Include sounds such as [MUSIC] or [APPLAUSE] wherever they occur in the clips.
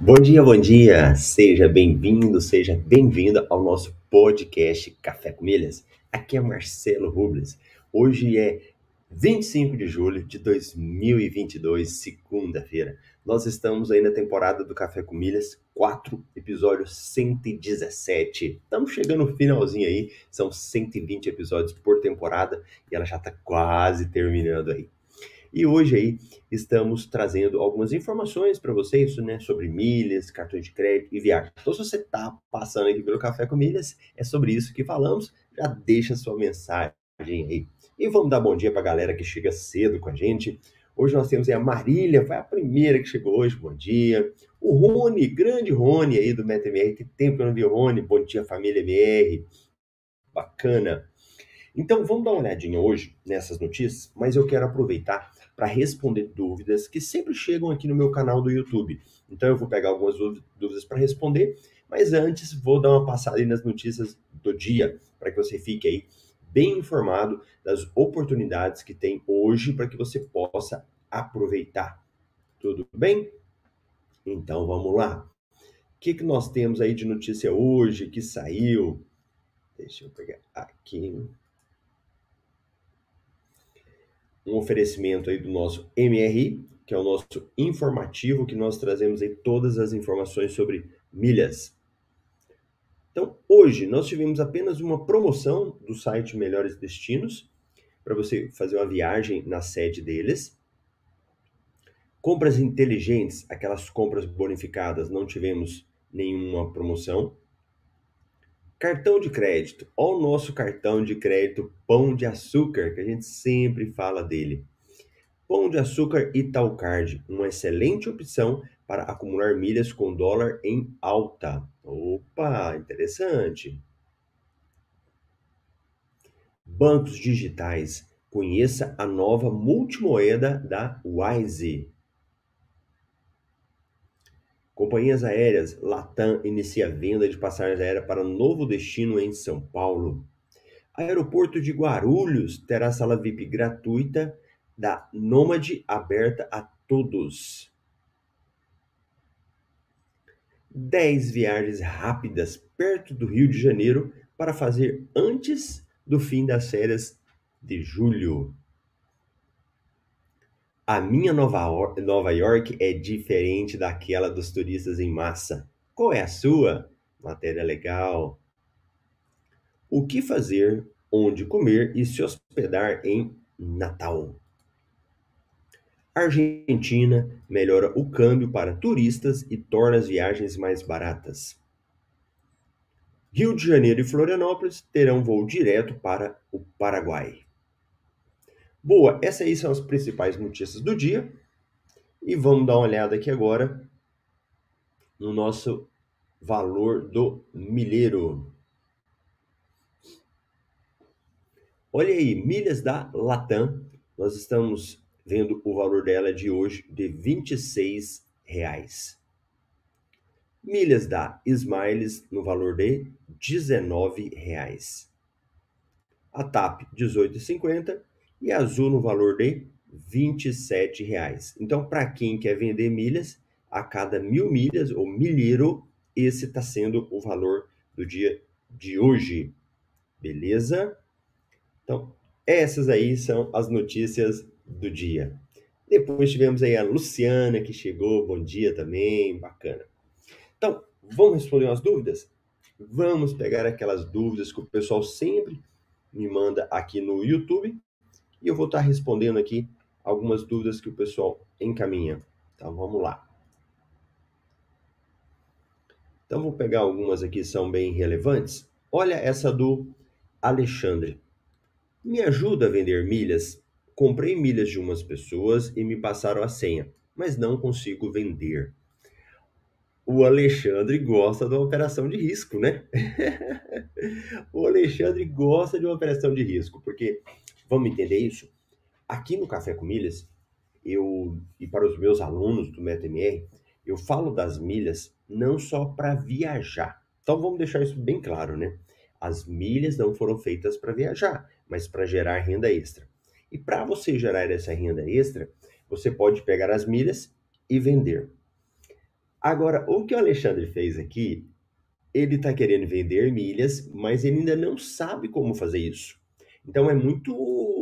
Bom dia, bom dia! Seja bem-vindo, seja bem-vinda ao nosso podcast Café com Milhas. Aqui é Marcelo Rubles. Hoje é 25 de julho de 2022, segunda-feira. Nós estamos aí na temporada do Café com Milhas, 4, episódio 117. Estamos chegando no finalzinho aí, são 120 episódios por temporada e ela já está quase terminando aí. E hoje aí estamos trazendo algumas informações para vocês né, sobre milhas, cartões de crédito e viagem. Então, se você está passando aqui pelo Café com Milhas, é sobre isso que falamos. Já deixa sua mensagem aí. E vamos dar bom dia para a galera que chega cedo com a gente. Hoje nós temos a Marília, foi a primeira que chegou hoje, bom dia. O Rony, grande Rony aí do MetaMR, tem tempo que eu não vi o Rony, bom dia família MR, bacana. Então vamos dar uma olhadinha hoje nessas notícias, mas eu quero aproveitar para responder dúvidas que sempre chegam aqui no meu canal do YouTube. Então eu vou pegar algumas dúvidas para responder, mas antes vou dar uma passada nas notícias do dia, para que você fique aí bem informado das oportunidades que tem hoje para que você possa aproveitar. Tudo bem? Então vamos lá. O que, que nós temos aí de notícia hoje que saiu? Deixa eu pegar aqui um oferecimento aí do nosso MRI, que é o nosso informativo, que nós trazemos aí todas as informações sobre milhas. Então, hoje nós tivemos apenas uma promoção do site Melhores Destinos, para você fazer uma viagem na sede deles. Compras inteligentes, aquelas compras bonificadas, não tivemos nenhuma promoção. Cartão de crédito. Olha o nosso cartão de crédito Pão de Açúcar, que a gente sempre fala dele. Pão de Açúcar Italcard, uma excelente opção para acumular milhas com dólar em alta. Opa, interessante. Bancos digitais. Conheça a nova multimoeda da Wise. Companhias aéreas, Latam inicia a venda de passagens aéreas para novo destino em São Paulo. Aeroporto de Guarulhos terá sala VIP gratuita da Nômade aberta a todos. 10 viagens rápidas perto do Rio de Janeiro para fazer antes do fim das férias de julho. A minha Nova, Nova York é diferente daquela dos turistas em massa. Qual é a sua? Matéria legal. O que fazer, onde comer e se hospedar em Natal? Argentina melhora o câmbio para turistas e torna as viagens mais baratas. Rio de Janeiro e Florianópolis terão voo direto para o Paraguai. Boa, essas aí são as principais notícias do dia. E vamos dar uma olhada aqui agora no nosso valor do milheiro. Olha aí, milhas da Latam. Nós estamos vendo o valor dela de hoje de 26 reais. Milhas da Smiles no valor de 19 reais. A TAP 18,50 e azul no valor de 27 reais. Então, para quem quer vender milhas, a cada mil milhas ou milheiro, esse está sendo o valor do dia de hoje. Beleza? Então, essas aí são as notícias do dia. Depois tivemos aí a Luciana que chegou, bom dia também, bacana. Então, vamos responder umas dúvidas? Vamos pegar aquelas dúvidas que o pessoal sempre me manda aqui no YouTube e eu vou estar respondendo aqui algumas dúvidas que o pessoal encaminha. Então vamos lá. Então vou pegar algumas aqui que são bem relevantes. Olha essa do Alexandre. Me ajuda a vender milhas? Comprei milhas de umas pessoas e me passaram a senha, mas não consigo vender. O Alexandre gosta de uma operação de risco, né? [LAUGHS] o Alexandre gosta de uma operação de risco, porque vamos entender isso? Aqui no Café com Milhas, eu e para os meus alunos do MetaMR, eu falo das milhas não só para viajar. Então vamos deixar isso bem claro, né? As milhas não foram feitas para viajar, mas para gerar renda extra. E para você gerar essa renda extra, você pode pegar as milhas e vender. Agora, o que o Alexandre fez aqui, ele está querendo vender milhas, mas ele ainda não sabe como fazer isso. Então é muito,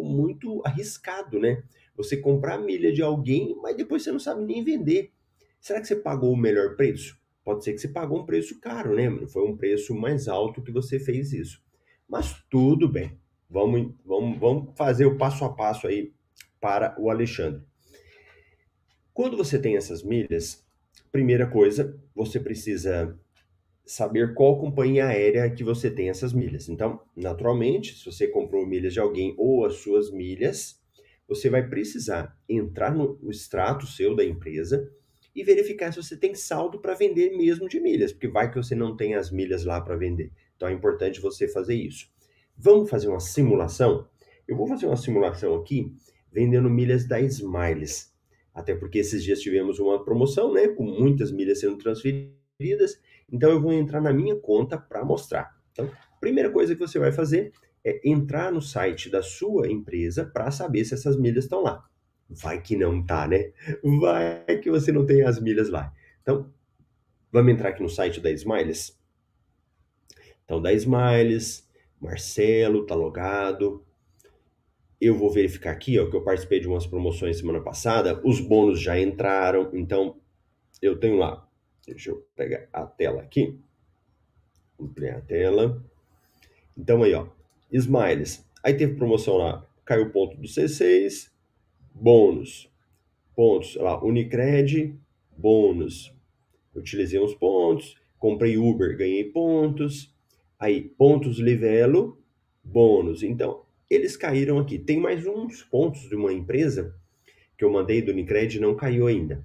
muito arriscado, né? Você comprar milha de alguém, mas depois você não sabe nem vender. Será que você pagou o melhor preço? Pode ser que você pagou um preço caro, né? Foi um preço mais alto que você fez isso. Mas tudo bem. Vamos, vamos, vamos fazer o passo a passo aí para o Alexandre. Quando você tem essas milhas, primeira coisa, você precisa saber qual companhia aérea que você tem essas milhas. Então, naturalmente, se você comprou milhas de alguém ou as suas milhas, você vai precisar entrar no extrato seu da empresa e verificar se você tem saldo para vender mesmo de milhas, porque vai que você não tem as milhas lá para vender. Então é importante você fazer isso. Vamos fazer uma simulação? Eu vou fazer uma simulação aqui vendendo milhas da Smiles. Até porque esses dias tivemos uma promoção, né, com muitas milhas sendo transferidas. Então eu vou entrar na minha conta para mostrar. Então, primeira coisa que você vai fazer é entrar no site da sua empresa para saber se essas milhas estão lá. Vai que não tá, né? Vai que você não tem as milhas lá. Então, vamos entrar aqui no site da Smiles. Então, da Smiles, Marcelo tá logado. Eu vou verificar aqui, ó, que eu participei de umas promoções semana passada. Os bônus já entraram, então eu tenho lá. Deixa eu pegar a tela aqui. Ampliar a tela. Então aí, ó, Smiles. Aí teve promoção lá, caiu o ponto do C6, bônus. Pontos, lá, Unicred, bônus. Utilizei uns pontos, comprei Uber, ganhei pontos. Aí, pontos Livelo, bônus. Então, eles caíram aqui. Tem mais uns pontos de uma empresa que eu mandei do Unicred não caiu ainda.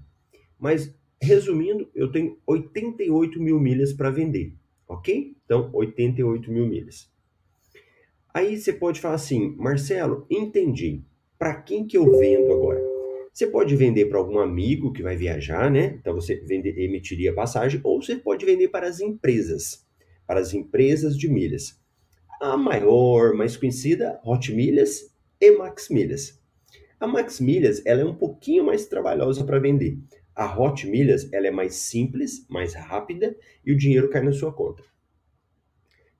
Mas, resumindo, eu tenho 88 mil milhas para vender, ok? Então, 88 mil milhas. Aí você pode falar assim, Marcelo, entendi para quem que eu vendo agora? Você pode vender para algum amigo que vai viajar, né? Então você vende, emitiria passagem, ou você pode vender para as empresas, para as empresas de milhas. A maior, mais conhecida, Hot Milhas e Max Milhas. A Max Milhas ela é um pouquinho mais trabalhosa para vender. A Hot Milhas ela é mais simples, mais rápida e o dinheiro cai na sua conta.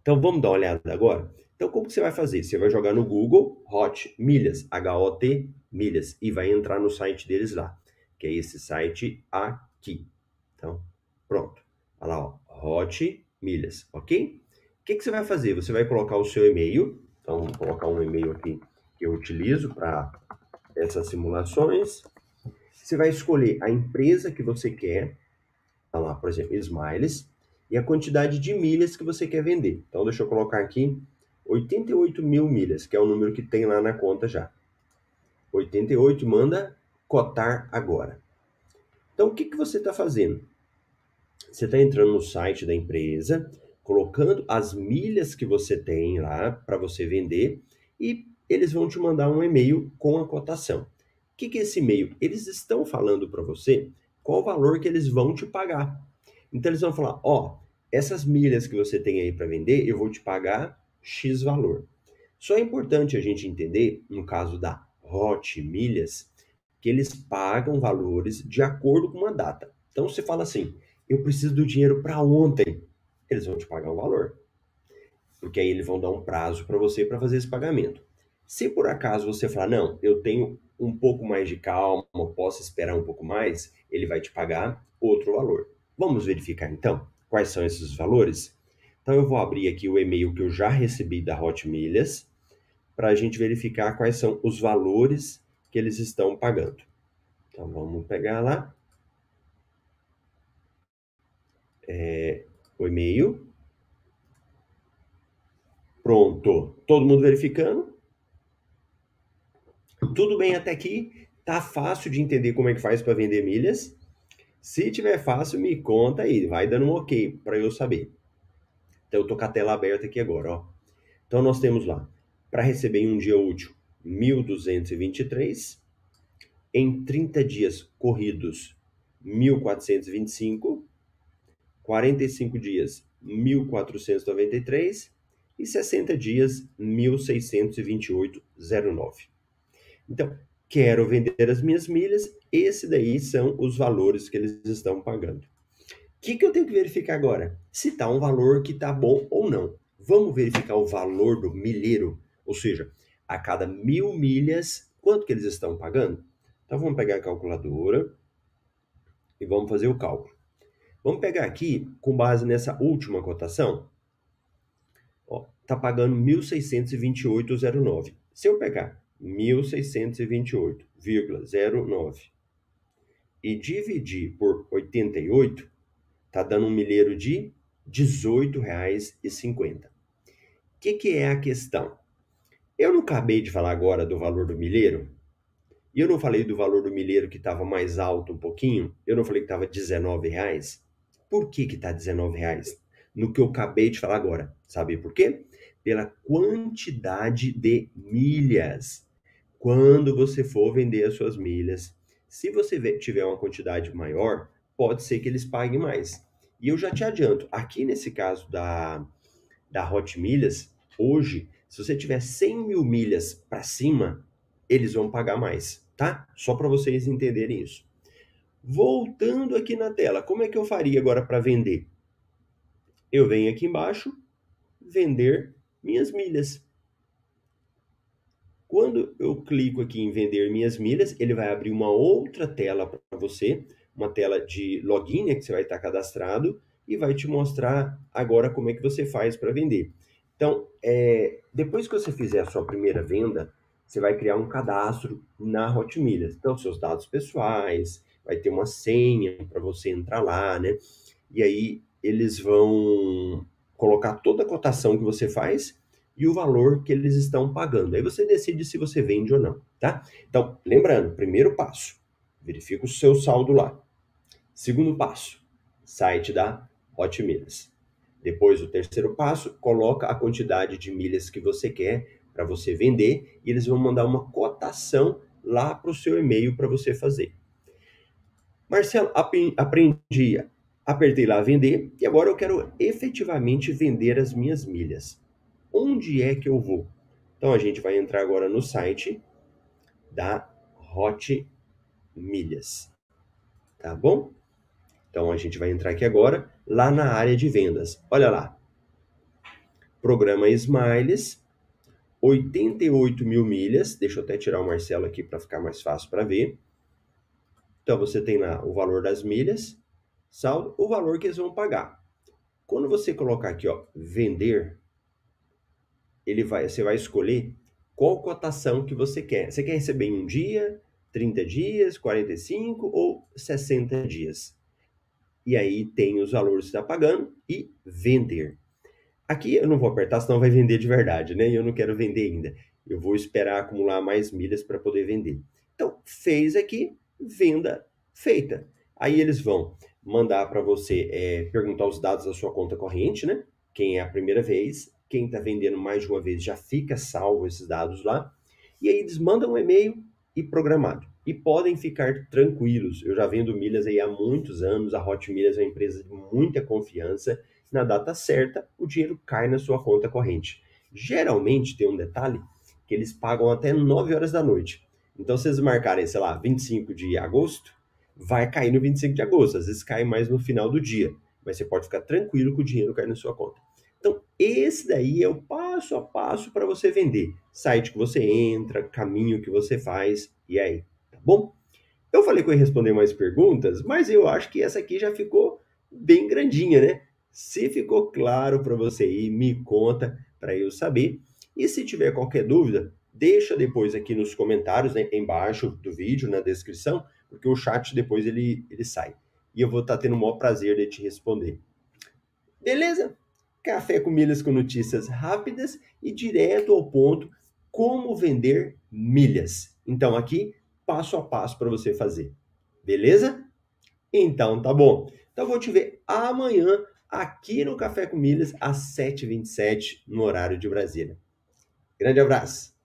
Então vamos dar uma olhada agora? Então, como que você vai fazer? Você vai jogar no Google Hot Milhas, H-O-T Milhas, e vai entrar no site deles lá, que é esse site aqui. Então, pronto. Olha lá, ó, Hot Milhas, ok? O que, que você vai fazer? Você vai colocar o seu e-mail. Então, vou colocar um e-mail aqui que eu utilizo para essas simulações. Você vai escolher a empresa que você quer. Tá lá, por exemplo, Smiles. E a quantidade de milhas que você quer vender. Então, deixa eu colocar aqui 88 mil milhas, que é o número que tem lá na conta já. 88 manda cotar agora. Então, o que, que você está fazendo? Você está entrando no site da empresa, colocando as milhas que você tem lá para você vender e eles vão te mandar um e-mail com a cotação. O que, que é esse e-mail? Eles estão falando para você qual o valor que eles vão te pagar. Então, eles vão falar: ó, essas milhas que você tem aí para vender, eu vou te pagar X valor. Só é importante a gente entender, no caso da Hot Milhas, que eles pagam valores de acordo com uma data. Então você fala assim: eu preciso do dinheiro para ontem. Eles vão te pagar um valor. Porque aí eles vão dar um prazo para você para fazer esse pagamento. Se por acaso você falar, não, eu tenho um pouco mais de calma, posso esperar um pouco mais, ele vai te pagar outro valor. Vamos verificar então quais são esses valores? Então eu vou abrir aqui o e-mail que eu já recebi da Hot Milhas para a gente verificar quais são os valores que eles estão pagando. Então vamos pegar lá é, o e-mail. Pronto. Todo mundo verificando? Tudo bem até aqui? Tá fácil de entender como é que faz para vender milhas? Se tiver fácil, me conta aí, vai dando um ok para eu saber. Então eu tô com a tela aberta aqui agora, ó. Então nós temos lá, para receber em um dia útil, 1223, em 30 dias corridos, 1425, 45 dias, 1493 e 60 dias, 1628,09. Então, quero vender as minhas milhas, esse daí são os valores que eles estão pagando. O que, que eu tenho que verificar agora? Se está um valor que está bom ou não. Vamos verificar o valor do milheiro, ou seja, a cada mil milhas, quanto que eles estão pagando? Então vamos pegar a calculadora e vamos fazer o cálculo. Vamos pegar aqui, com base nessa última cotação, ó, tá pagando 1.628,09. Se eu pegar 1.628,09 e dividir por 88, tá dando um milheiro de R$ 18,50. O que, que é a questão? Eu não acabei de falar agora do valor do milheiro? E eu não falei do valor do milheiro que estava mais alto um pouquinho? Eu não falei que estava R$19,00? Por que que está R$19,00? No que eu acabei de falar agora. Sabe por quê? Pela quantidade de milhas quando você for vender as suas milhas. Se você tiver uma quantidade maior, pode ser que eles paguem mais. E eu já te adianto, aqui nesse caso da, da Hot Milhas, hoje, se você tiver 100 mil milhas para cima, eles vão pagar mais, tá? Só para vocês entenderem isso. Voltando aqui na tela, como é que eu faria agora para vender? Eu venho aqui embaixo, vender minhas milhas. Quando eu clico aqui em vender minhas milhas, ele vai abrir uma outra tela para você, uma tela de login, né, que você vai estar cadastrado, e vai te mostrar agora como é que você faz para vender. Então, é, depois que você fizer a sua primeira venda, você vai criar um cadastro na Hot Milhas. Então, seus dados pessoais, vai ter uma senha para você entrar lá, né? E aí eles vão colocar toda a cotação que você faz e o valor que eles estão pagando. Aí você decide se você vende ou não, tá? Então, lembrando, primeiro passo, verifica o seu saldo lá. Segundo passo, site da Hot Milhas. Depois, o terceiro passo, coloca a quantidade de milhas que você quer para você vender e eles vão mandar uma cotação lá para o seu e-mail para você fazer. Marcelo, aprendi, apertei lá vender e agora eu quero efetivamente vender as minhas milhas onde é que eu vou? Então a gente vai entrar agora no site da Hot Milhas, tá bom? Então a gente vai entrar aqui agora lá na área de vendas. Olha lá, programa Smiles, 88 mil milhas. Deixa eu até tirar o Marcelo aqui para ficar mais fácil para ver. Então você tem lá o valor das milhas, saldo, o valor que eles vão pagar. Quando você colocar aqui, ó, vender, ele vai, você vai escolher qual cotação que você quer. Você quer receber em um dia, 30 dias, 45 ou 60 dias. E aí tem os valores que está pagando e vender. Aqui eu não vou apertar, senão vai vender de verdade, né? E eu não quero vender ainda. Eu vou esperar acumular mais milhas para poder vender. Então, fez aqui, venda feita. Aí eles vão mandar para você é, perguntar os dados da sua conta corrente, né? Quem é a primeira vez, quem está vendendo mais de uma vez já fica salvo esses dados lá. E aí eles mandam um e-mail e programado. E podem ficar tranquilos. Eu já vendo milhas aí há muitos anos. A Hot Milhas é uma empresa de muita confiança. Na data certa, o dinheiro cai na sua conta corrente. Geralmente tem um detalhe que eles pagam até 9 horas da noite. Então, se eles marcarem, sei lá, 25 de agosto, vai cair no 25 de agosto. Às vezes cai mais no final do dia. Mas você pode ficar tranquilo que o dinheiro cai na sua conta. Então, esse daí é o passo a passo para você vender. Site que você entra, caminho que você faz, e aí, tá bom? Eu falei que eu ia responder mais perguntas, mas eu acho que essa aqui já ficou bem grandinha, né? Se ficou claro para você aí, me conta para eu saber. E se tiver qualquer dúvida, deixa depois aqui nos comentários, né, embaixo do vídeo, na descrição, porque o chat depois ele, ele sai. E eu vou estar tá tendo o maior prazer de te responder. Beleza? Café com milhas com notícias rápidas e direto ao ponto, como vender milhas. Então aqui, passo a passo para você fazer. Beleza? Então tá bom. Então vou te ver amanhã aqui no Café com Milhas às 7h27 no horário de Brasília. Grande abraço!